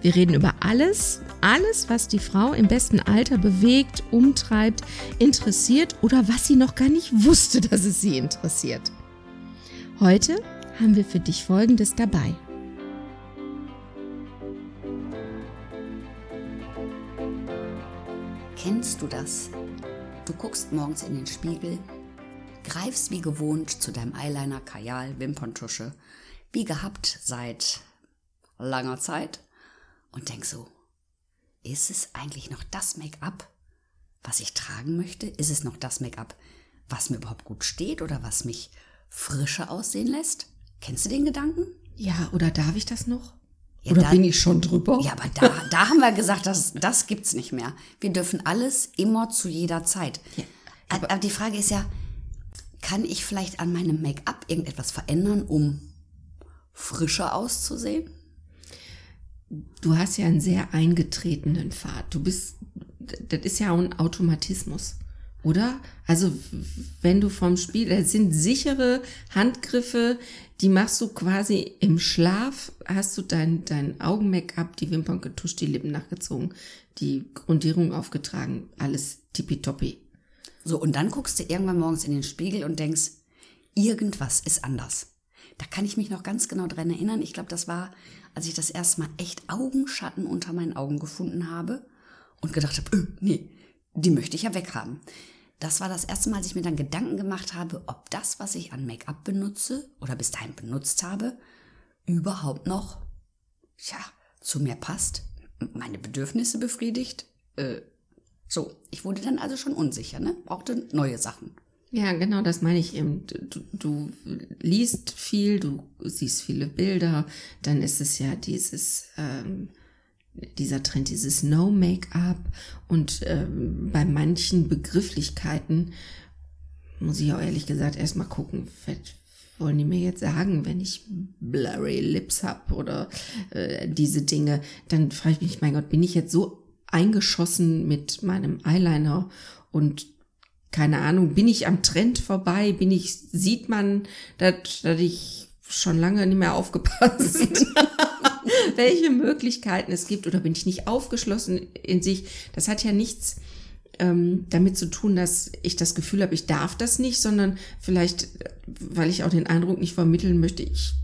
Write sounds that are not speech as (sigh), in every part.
Wir reden über alles, alles, was die Frau im besten Alter bewegt, umtreibt, interessiert oder was sie noch gar nicht wusste, dass es sie interessiert. Heute haben wir für dich Folgendes dabei. Kennst du das? Du guckst morgens in den Spiegel, greifst wie gewohnt zu deinem Eyeliner, Kajal, Wimperntusche, wie gehabt seit langer Zeit und denk so, ist es eigentlich noch das Make-up, was ich tragen möchte? Ist es noch das Make-up, was mir überhaupt gut steht oder was mich frischer aussehen lässt? Kennst du den Gedanken? Ja, oder darf ich das noch? Ja, oder da- bin ich schon drüber? Ja, aber da, da haben wir gesagt, das, das gibt's nicht mehr. Wir dürfen alles immer zu jeder Zeit. Ja, aber, aber die Frage ist ja, kann ich vielleicht an meinem Make-up irgendetwas verändern, um frischer auszusehen? Du hast ja einen sehr eingetretenen Pfad. Du bist, das ist ja auch ein Automatismus, oder? Also, wenn du vom Spiel, das sind sichere Handgriffe, die machst du quasi im Schlaf, hast du dein, dein Augen-Make-up, die Wimpern getuscht, die Lippen nachgezogen, die Grundierung aufgetragen, alles tippitoppi. So, und dann guckst du irgendwann morgens in den Spiegel und denkst, irgendwas ist anders. Da kann ich mich noch ganz genau dran erinnern. Ich glaube, das war, als ich das erste Mal echt Augenschatten unter meinen Augen gefunden habe und gedacht habe, äh, nee, die möchte ich ja weghaben. Das war das erste Mal, als ich mir dann Gedanken gemacht habe, ob das, was ich an Make-up benutze oder bis dahin benutzt habe, überhaupt noch, ja, zu mir passt, meine Bedürfnisse befriedigt. Äh, so, ich wurde dann also schon unsicher, ne? Brauchte neue Sachen. Ja, genau, das meine ich eben. Du, du liest viel, du siehst viele Bilder, dann ist es ja dieses, ähm, dieser Trend, dieses No-Make-up und ähm, bei manchen Begrifflichkeiten muss ich auch ehrlich gesagt erstmal gucken, was wollen die mir jetzt sagen, wenn ich blurry Lips hab oder äh, diese Dinge, dann frage ich mich, mein Gott, bin ich jetzt so eingeschossen mit meinem Eyeliner und keine Ahnung, bin ich am Trend vorbei? Bin ich, sieht man, dass, dass ich schon lange nicht mehr aufgepasst, (laughs) welche Möglichkeiten es gibt oder bin ich nicht aufgeschlossen in sich? Das hat ja nichts ähm, damit zu tun, dass ich das Gefühl habe, ich darf das nicht, sondern vielleicht, weil ich auch den Eindruck nicht vermitteln möchte, ich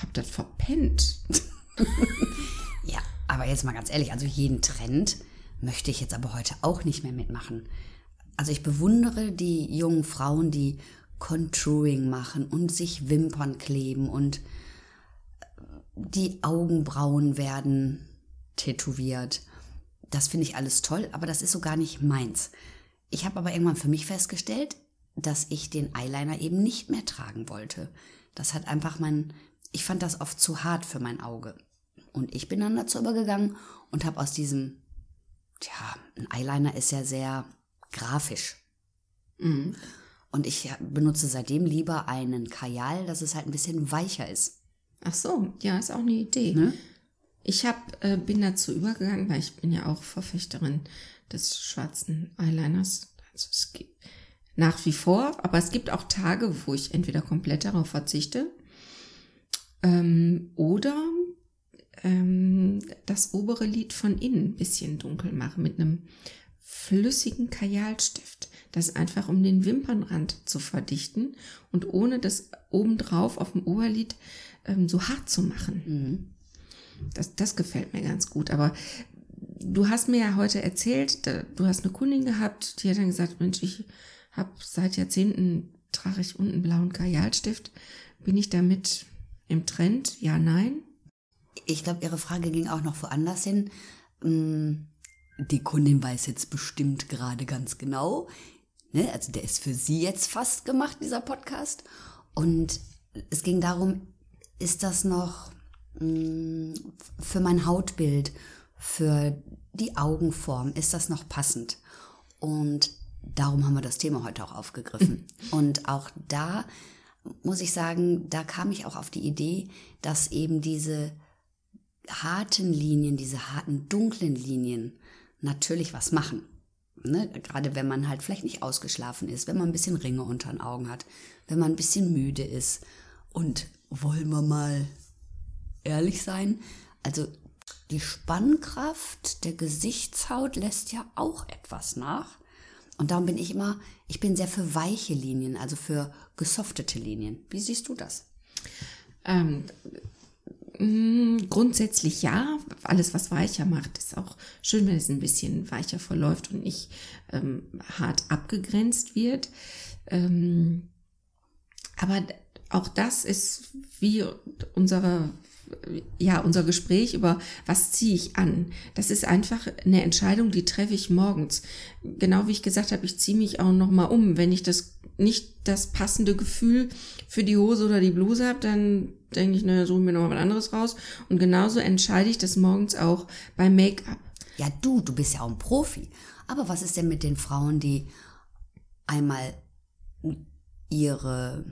habe das verpennt. (laughs) Ja, aber jetzt mal ganz ehrlich, also jeden Trend möchte ich jetzt aber heute auch nicht mehr mitmachen. Also ich bewundere die jungen Frauen, die Contouring machen und sich Wimpern kleben und die Augenbrauen werden tätowiert. Das finde ich alles toll, aber das ist so gar nicht meins. Ich habe aber irgendwann für mich festgestellt, dass ich den Eyeliner eben nicht mehr tragen wollte. Das hat einfach mein, ich fand das oft zu hart für mein Auge. Und ich bin dann dazu übergegangen und habe aus diesem, tja, ein Eyeliner ist ja sehr grafisch. Und ich benutze seitdem lieber einen Kajal, dass es halt ein bisschen weicher ist. Ach so, ja, ist auch eine Idee. Ne? Ich hab, äh, bin dazu übergegangen, weil ich bin ja auch Verfechterin des schwarzen Eyeliners. Also es gibt nach wie vor, aber es gibt auch Tage, wo ich entweder komplett darauf verzichte ähm, oder ähm, das obere Lid von innen ein bisschen dunkel mache mit einem flüssigen Kajalstift. Das einfach um den Wimpernrand zu verdichten und ohne das obendrauf auf dem Oberlid ähm, so hart zu machen. Das, das gefällt mir ganz gut. Aber du hast mir ja heute erzählt, da, du hast eine Kundin gehabt, die hat dann gesagt, Mensch, ich habe seit Jahrzehnten trage ich unten einen blauen Kajalstift. Bin ich damit im Trend? Ja, nein. Ich glaube, Ihre Frage ging auch noch woanders hin. Mm, Die Kundin weiß jetzt bestimmt gerade ganz genau. Ne? Also der ist für Sie jetzt fast gemacht, dieser Podcast. Und es ging darum, ist das noch mm, für mein Hautbild, für die Augenform, ist das noch passend? Und darum haben wir das Thema heute auch aufgegriffen. (laughs) Und auch da muss ich sagen, da kam ich auch auf die Idee, dass eben diese harten Linien, diese harten dunklen Linien natürlich was machen. Ne? Gerade wenn man halt vielleicht nicht ausgeschlafen ist, wenn man ein bisschen Ringe unter den Augen hat, wenn man ein bisschen müde ist. Und wollen wir mal ehrlich sein? Also die Spannkraft der Gesichtshaut lässt ja auch etwas nach. Und darum bin ich immer, ich bin sehr für weiche Linien, also für gesoftete Linien. Wie siehst du das? Ähm, grundsätzlich ja. Alles, was weicher macht, ist auch schön, wenn es ein bisschen weicher verläuft und nicht ähm, hart abgegrenzt wird. Ähm, aber auch das ist wie unsere ja, unser Gespräch über was ziehe ich an. Das ist einfach eine Entscheidung, die treffe ich morgens. Genau wie ich gesagt habe, ich ziehe mich auch noch mal um. Wenn ich das nicht das passende Gefühl für die Hose oder die Bluse habe, dann denke ich, naja, suche mir noch mal was anderes raus. Und genauso entscheide ich das morgens auch beim Make-up. Ja, du, du bist ja auch ein Profi. Aber was ist denn mit den Frauen, die einmal ihre,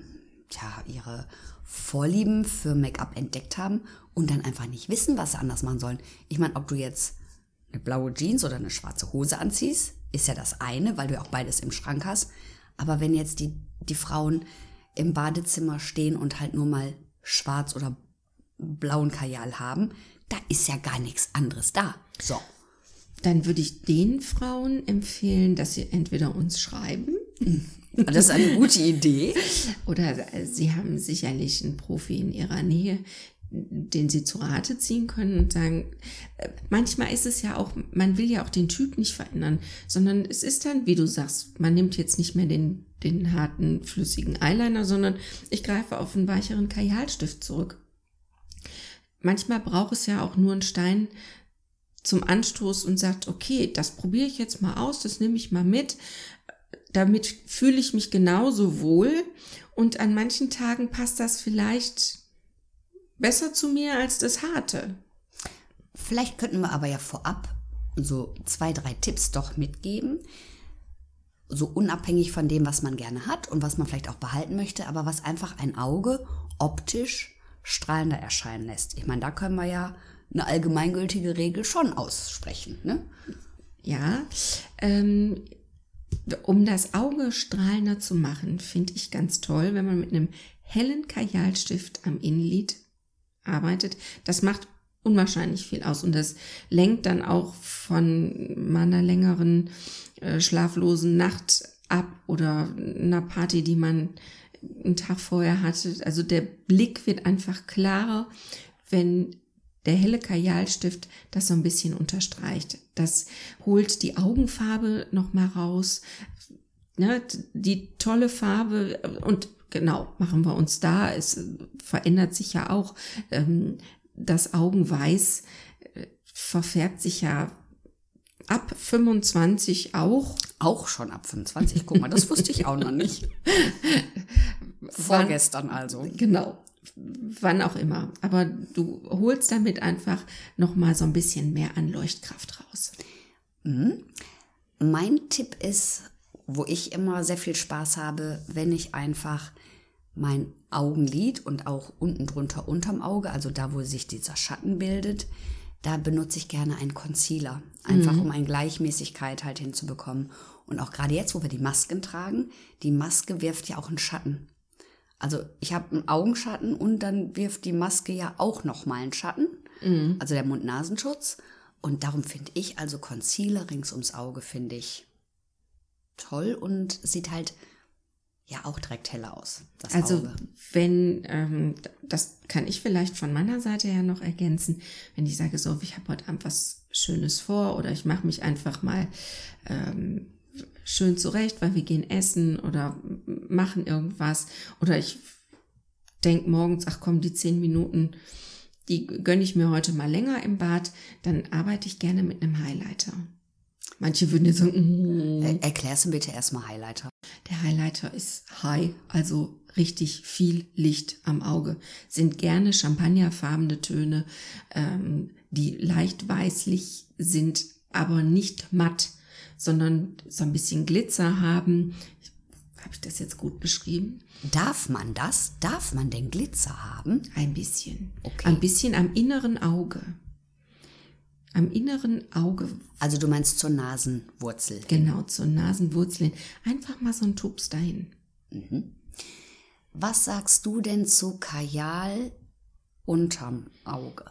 ja, ihre Vorlieben für Make-up entdeckt haben und dann einfach nicht wissen, was sie anders machen sollen. Ich meine, ob du jetzt eine blaue Jeans oder eine schwarze Hose anziehst, ist ja das eine, weil du ja auch beides im Schrank hast. Aber wenn jetzt die, die Frauen im Badezimmer stehen und halt nur mal schwarz oder blauen Kajal haben, da ist ja gar nichts anderes da. So. Dann würde ich den Frauen empfehlen, dass sie entweder uns schreiben Das ist eine gute Idee. Oder Sie haben sicherlich einen Profi in Ihrer Nähe, den Sie zu Rate ziehen können und sagen, äh, manchmal ist es ja auch, man will ja auch den Typ nicht verändern, sondern es ist dann, wie du sagst, man nimmt jetzt nicht mehr den, den harten, flüssigen Eyeliner, sondern ich greife auf einen weicheren Kajalstift zurück. Manchmal braucht es ja auch nur einen Stein zum Anstoß und sagt, okay, das probiere ich jetzt mal aus, das nehme ich mal mit damit fühle ich mich genauso wohl und an manchen Tagen passt das vielleicht besser zu mir als das harte. Vielleicht könnten wir aber ja vorab so zwei, drei Tipps doch mitgeben. So unabhängig von dem, was man gerne hat und was man vielleicht auch behalten möchte, aber was einfach ein Auge optisch strahlender erscheinen lässt. Ich meine, da können wir ja eine allgemeingültige Regel schon aussprechen. Ne? Ja, ähm, um das Auge strahlender zu machen, finde ich ganz toll, wenn man mit einem hellen Kajalstift am Innenlid arbeitet. Das macht unwahrscheinlich viel aus und das lenkt dann auch von meiner längeren äh, schlaflosen Nacht ab oder einer Party, die man einen Tag vorher hatte. Also der Blick wird einfach klarer, wenn der helle Kajalstift das so ein bisschen unterstreicht. Das holt die Augenfarbe nochmal raus. Ne, die tolle Farbe und genau, machen wir uns da. Es verändert sich ja auch. Ähm, das Augenweiß äh, verfärbt sich ja ab 25 auch. Auch schon ab 25. Guck mal, das wusste ich auch noch nicht. (laughs) Vorgestern also. Genau wann auch immer. Aber du holst damit einfach noch mal so ein bisschen mehr an Leuchtkraft raus. Mhm. Mein Tipp ist, wo ich immer sehr viel Spaß habe, wenn ich einfach mein Augenlid und auch unten drunter unterm Auge, also da, wo sich dieser Schatten bildet, da benutze ich gerne einen Concealer, einfach mhm. um eine Gleichmäßigkeit halt hinzubekommen. Und auch gerade jetzt, wo wir die Masken tragen, die Maske wirft ja auch einen Schatten. Also ich habe einen Augenschatten und dann wirft die Maske ja auch noch mal einen Schatten, mhm. also der Mund-Nasenschutz. Und darum finde ich also Concealer rings ums Auge finde ich toll und sieht halt ja auch direkt heller aus. also Auge. wenn, ähm, das kann ich vielleicht von meiner Seite her noch ergänzen, wenn ich sage so, ich habe heute Abend was Schönes vor oder ich mache mich einfach mal ähm, schön zurecht, weil wir gehen essen oder machen irgendwas. Oder ich denke morgens, ach komm, die zehn Minuten, die gönne ich mir heute mal länger im Bad, dann arbeite ich gerne mit einem Highlighter. Manche würden jetzt sagen, mm. erklärst du bitte erstmal Highlighter. Der Highlighter ist high, also richtig viel Licht am Auge. Sind gerne champagnerfarbene Töne, ähm, die leicht weißlich sind, aber nicht matt, sondern so ein bisschen Glitzer haben. Habe ich das jetzt gut beschrieben? Darf man das? Darf man denn Glitzer haben? Ein bisschen. Okay. Ein bisschen am inneren Auge. Am inneren Auge, Also du meinst zur Nasenwurzel. genau zur Nasenwurzel hin. Einfach mal so ein Tups dahin. Was sagst du denn zu Kajal unterm Auge?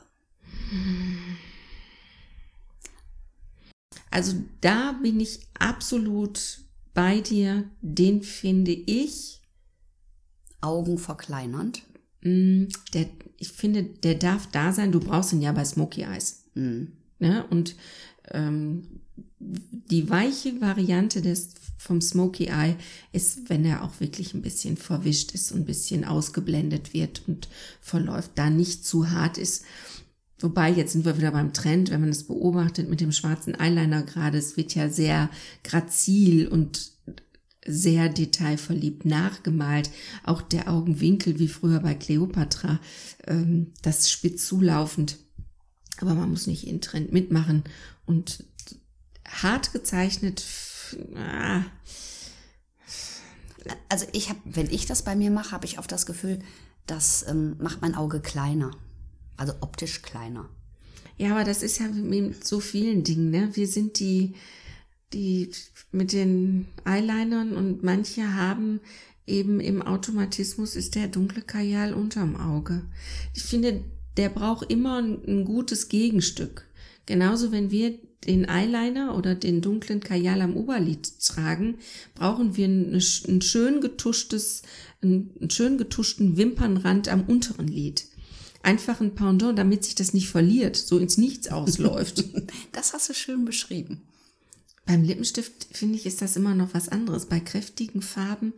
Also da bin ich absolut bei dir. Den finde ich, Augen verkleinernd? mh, der, ich finde, der darf da sein. Du brauchst ihn ja bei Smoky Eyes. Ne? Und ähm, die weiche Variante des vom Smoky Eye ist, wenn er auch wirklich ein bisschen verwischt ist und ein bisschen ausgeblendet wird und verläuft, da nicht zu hart ist. Wobei, jetzt sind wir wieder beim Trend, wenn man es beobachtet mit dem schwarzen Eyeliner gerade, es wird ja sehr grazil und sehr detailverliebt nachgemalt. Auch der Augenwinkel, wie früher bei Cleopatra, ähm, das spitz zulaufend. Aber man muss nicht in Trend mitmachen. Und hart gezeichnet, ah, Also ich habe, wenn ich das bei mir mache, habe ich oft das Gefühl, das ähm, macht mein Auge kleiner. Also optisch kleiner. Ja, aber das ist ja mit so vielen Dingen, ne? Wir sind die, die mit den Eyelinern und manche haben eben im Automatismus ist der dunkle Kajal unterm Auge. Ich finde, der braucht immer ein, ein gutes Gegenstück. Genauso wenn wir den Eyeliner oder den dunklen Kajal am Oberlid tragen, brauchen wir ein, ein schön getuschtes, einen, schön getuschten Wimpernrand am unteren Lid. Einfach ein Pendant, damit sich das nicht verliert, so ins Nichts ausläuft. (laughs) Das hast du schön beschrieben. Beim Lippenstift finde ich, ist das immer noch was anderes. Bei kräftigen Farben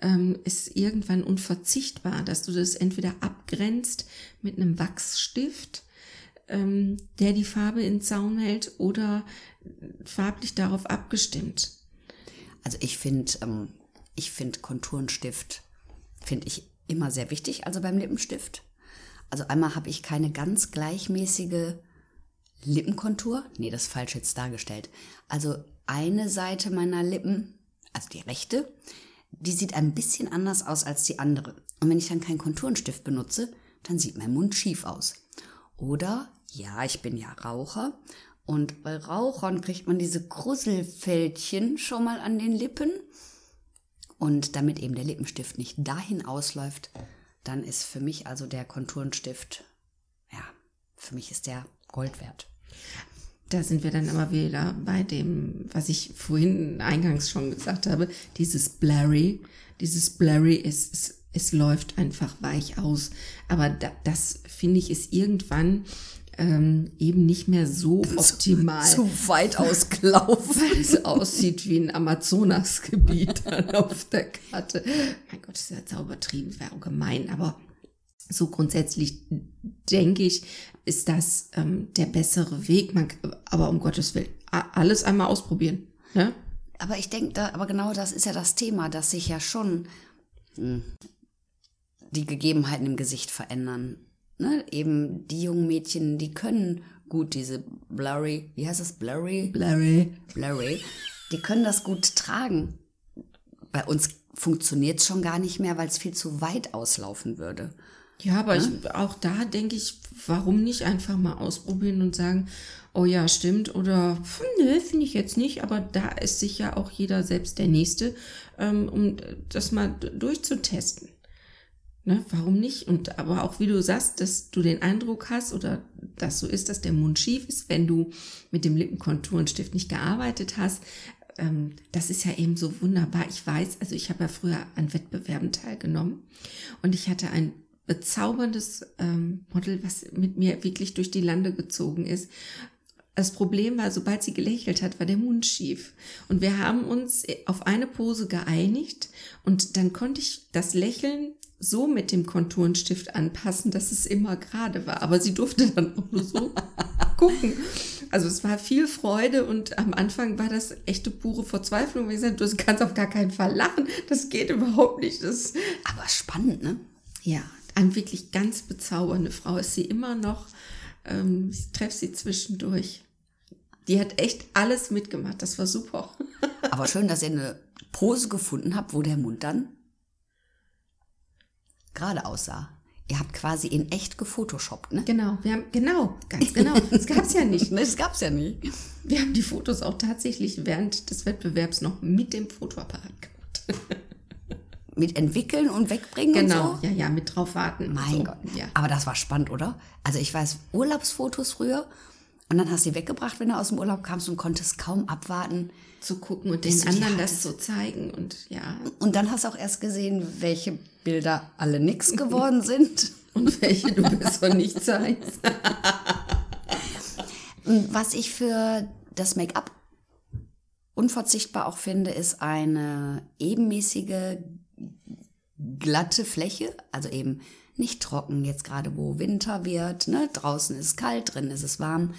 ähm, ist irgendwann unverzichtbar, dass du das entweder abgrenzt mit einem Wachsstift, ähm, der die Farbe in Zaun hält, oder farblich darauf abgestimmt. Also ich finde, ähm, ich finde Konturenstift finde ich immer sehr wichtig, also beim Lippenstift. Also einmal habe ich keine ganz gleichmäßige Lippenkontur. Nee, das ist falsch jetzt dargestellt. Also eine Seite meiner Lippen, also die rechte, die sieht ein bisschen anders aus als die andere. Und wenn ich dann keinen Konturenstift benutze, dann sieht mein Mund schief aus. Oder, ja, ich bin ja Raucher. Und bei Rauchern kriegt man diese Krusselfältchen schon mal an den Lippen. Und damit eben der Lippenstift nicht dahin ausläuft, dann ist für mich also der Konturenstift, ja, für mich ist der Gold wert. Da sind wir dann aber wieder bei dem, was ich vorhin eingangs schon gesagt habe, dieses Blurry. Dieses Blurry ist, es, es läuft einfach weich aus. Aber da, das finde ich ist irgendwann ähm, eben nicht mehr so optimal. Zu weit ausgelaufen. weil es aussieht wie ein Amazonasgebiet (laughs) auf der Karte. Mein Gott, das ist ja jetzt auch übertrieben, wäre auch gemein, aber so grundsätzlich denke ich, ist das ähm, der bessere Weg. Man, aber um Gottes Willen, alles einmal ausprobieren. Ne? Aber ich denke, da, aber genau das ist ja das Thema, dass sich ja schon hm, die Gegebenheiten im Gesicht verändern. Ne? Eben die jungen Mädchen, die können gut diese blurry, wie heißt das, blurry? Blurry. Blurry, die können das gut tragen. Bei uns funktioniert es schon gar nicht mehr, weil es viel zu weit auslaufen würde. Ja, aber ich, auch da denke ich, warum nicht einfach mal ausprobieren und sagen, oh ja, stimmt, oder hm, nö, finde ich jetzt nicht, aber da ist sich ja auch jeder selbst der Nächste, ähm, um das mal durchzutesten. Ne, warum nicht? Und aber auch wie du sagst, dass du den Eindruck hast oder dass so ist, dass der Mund schief ist, wenn du mit dem Lippenkonturenstift nicht gearbeitet hast. Ähm, das ist ja eben so wunderbar. Ich weiß, also ich habe ja früher an Wettbewerben teilgenommen und ich hatte ein bezauberndes ähm, Model, was mit mir wirklich durch die Lande gezogen ist. Das Problem war, sobald sie gelächelt hat, war der Mund schief. Und wir haben uns auf eine Pose geeinigt und dann konnte ich das Lächeln so mit dem Konturenstift anpassen, dass es immer gerade war. Aber sie durfte dann auch nur so (laughs) gucken. Also es war viel Freude und am Anfang war das echte pure Verzweiflung. Wie gesagt, du kannst auf gar keinen Fall lachen. Das geht überhaupt nicht. Das, Aber spannend, ne? ja, eine wirklich ganz bezaubernde Frau ist sie immer noch. Ähm, ich treffe sie zwischendurch. Die hat echt alles mitgemacht. Das war super. (laughs) Aber schön, dass ihr eine Pose gefunden habt, wo der Mund dann gerade aussah. Ihr habt quasi in echt gefotoshoppt, ne? Genau, wir haben, genau, ganz genau. Das gab's ja nicht. (laughs) Das gab's ja nicht. Wir haben die Fotos auch tatsächlich während des Wettbewerbs noch mit dem Fotoapparat gemacht. Mit entwickeln und wegbringen Genau, und so? ja, ja, mit drauf warten. Mein so. Gott. Ja. Aber das war spannend, oder? Also ich weiß, Urlaubsfotos früher und dann hast du sie weggebracht, wenn du aus dem Urlaub kamst und konntest kaum abwarten. Zu gucken und den anderen das zu zeigen und ja. Und dann hast du auch erst gesehen, welche Bilder alle nix geworden (laughs) sind. Und welche du besser nicht zeigst. (laughs) Was ich für das Make-up unverzichtbar auch finde, ist eine ebenmäßige, glatte Fläche. Also eben nicht trocken, jetzt gerade wo Winter wird. Ne? Draußen ist es kalt, drin ist es warm.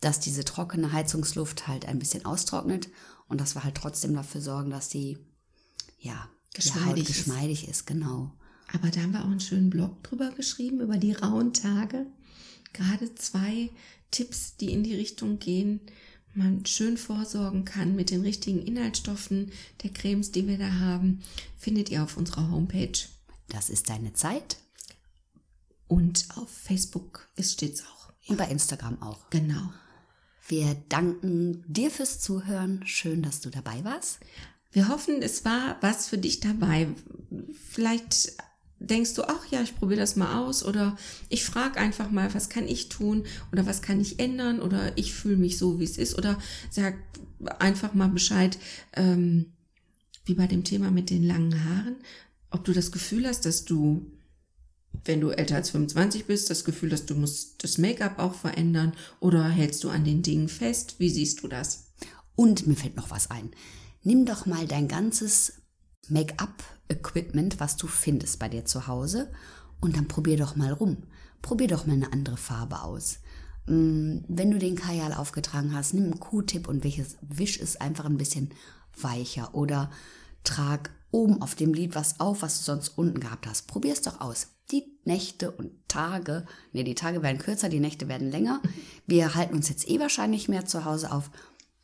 Dass diese trockene Heizungsluft halt ein bisschen austrocknet und dass wir halt trotzdem dafür sorgen, dass die, ja, die Haut Geschmeidig ist. geschmeidig ist, genau. Aber da haben wir auch einen schönen Blog drüber geschrieben, über die rauen Tage. Gerade zwei Tipps, die in die Richtung gehen, man schön vorsorgen kann mit den richtigen Inhaltsstoffen der Cremes, die wir da haben, findet ihr auf unserer Homepage. Das ist deine Zeit Und auf Facebook ist steht's auch. und bei Instagram auch. Genau. Wir danken dir fürs Zuhören. Schön, dass du dabei warst. Wir hoffen, es war was für dich dabei. Vielleicht denkst du, ach ja, ich probiere das mal aus oder ich frage einfach mal, was kann ich tun oder was kann ich ändern oder ich fühle mich so, wie es ist oder sag einfach mal Bescheid, ähm, wie bei dem Thema mit den langen Haaren, ob du das Gefühl hast, dass du, wenn du älter als 25 bist, das Gefühl hast, du musst das Make-up auch verändern oder hältst du an den Dingen fest? Wie siehst du das? Und mir fällt noch was ein. Nimm doch mal dein ganzes Make-up-Equipment, was du findest bei dir zu Hause, und dann probier doch mal rum. Probier doch mal eine andere Farbe aus. Mm, Wenn du den Kajal aufgetragen hast, nimm einen Q-Tip und wisch es, einfach ein bisschen weicher. Oder trag oben auf dem Lid was auf, was du sonst unten gehabt hast. Probier es doch aus. Die Nächte und Tage, nee, die Tage werden kürzer, die Nächte werden länger. Wir halten uns jetzt eh wahrscheinlich mehr zu Hause auf.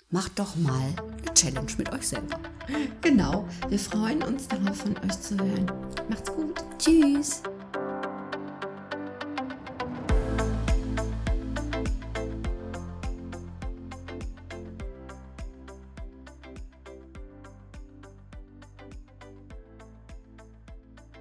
Macht doch mal eine Challenge mit euch selber. Genau, wir freuen uns darauf, von euch zu hören. Macht's gut. Tschüss!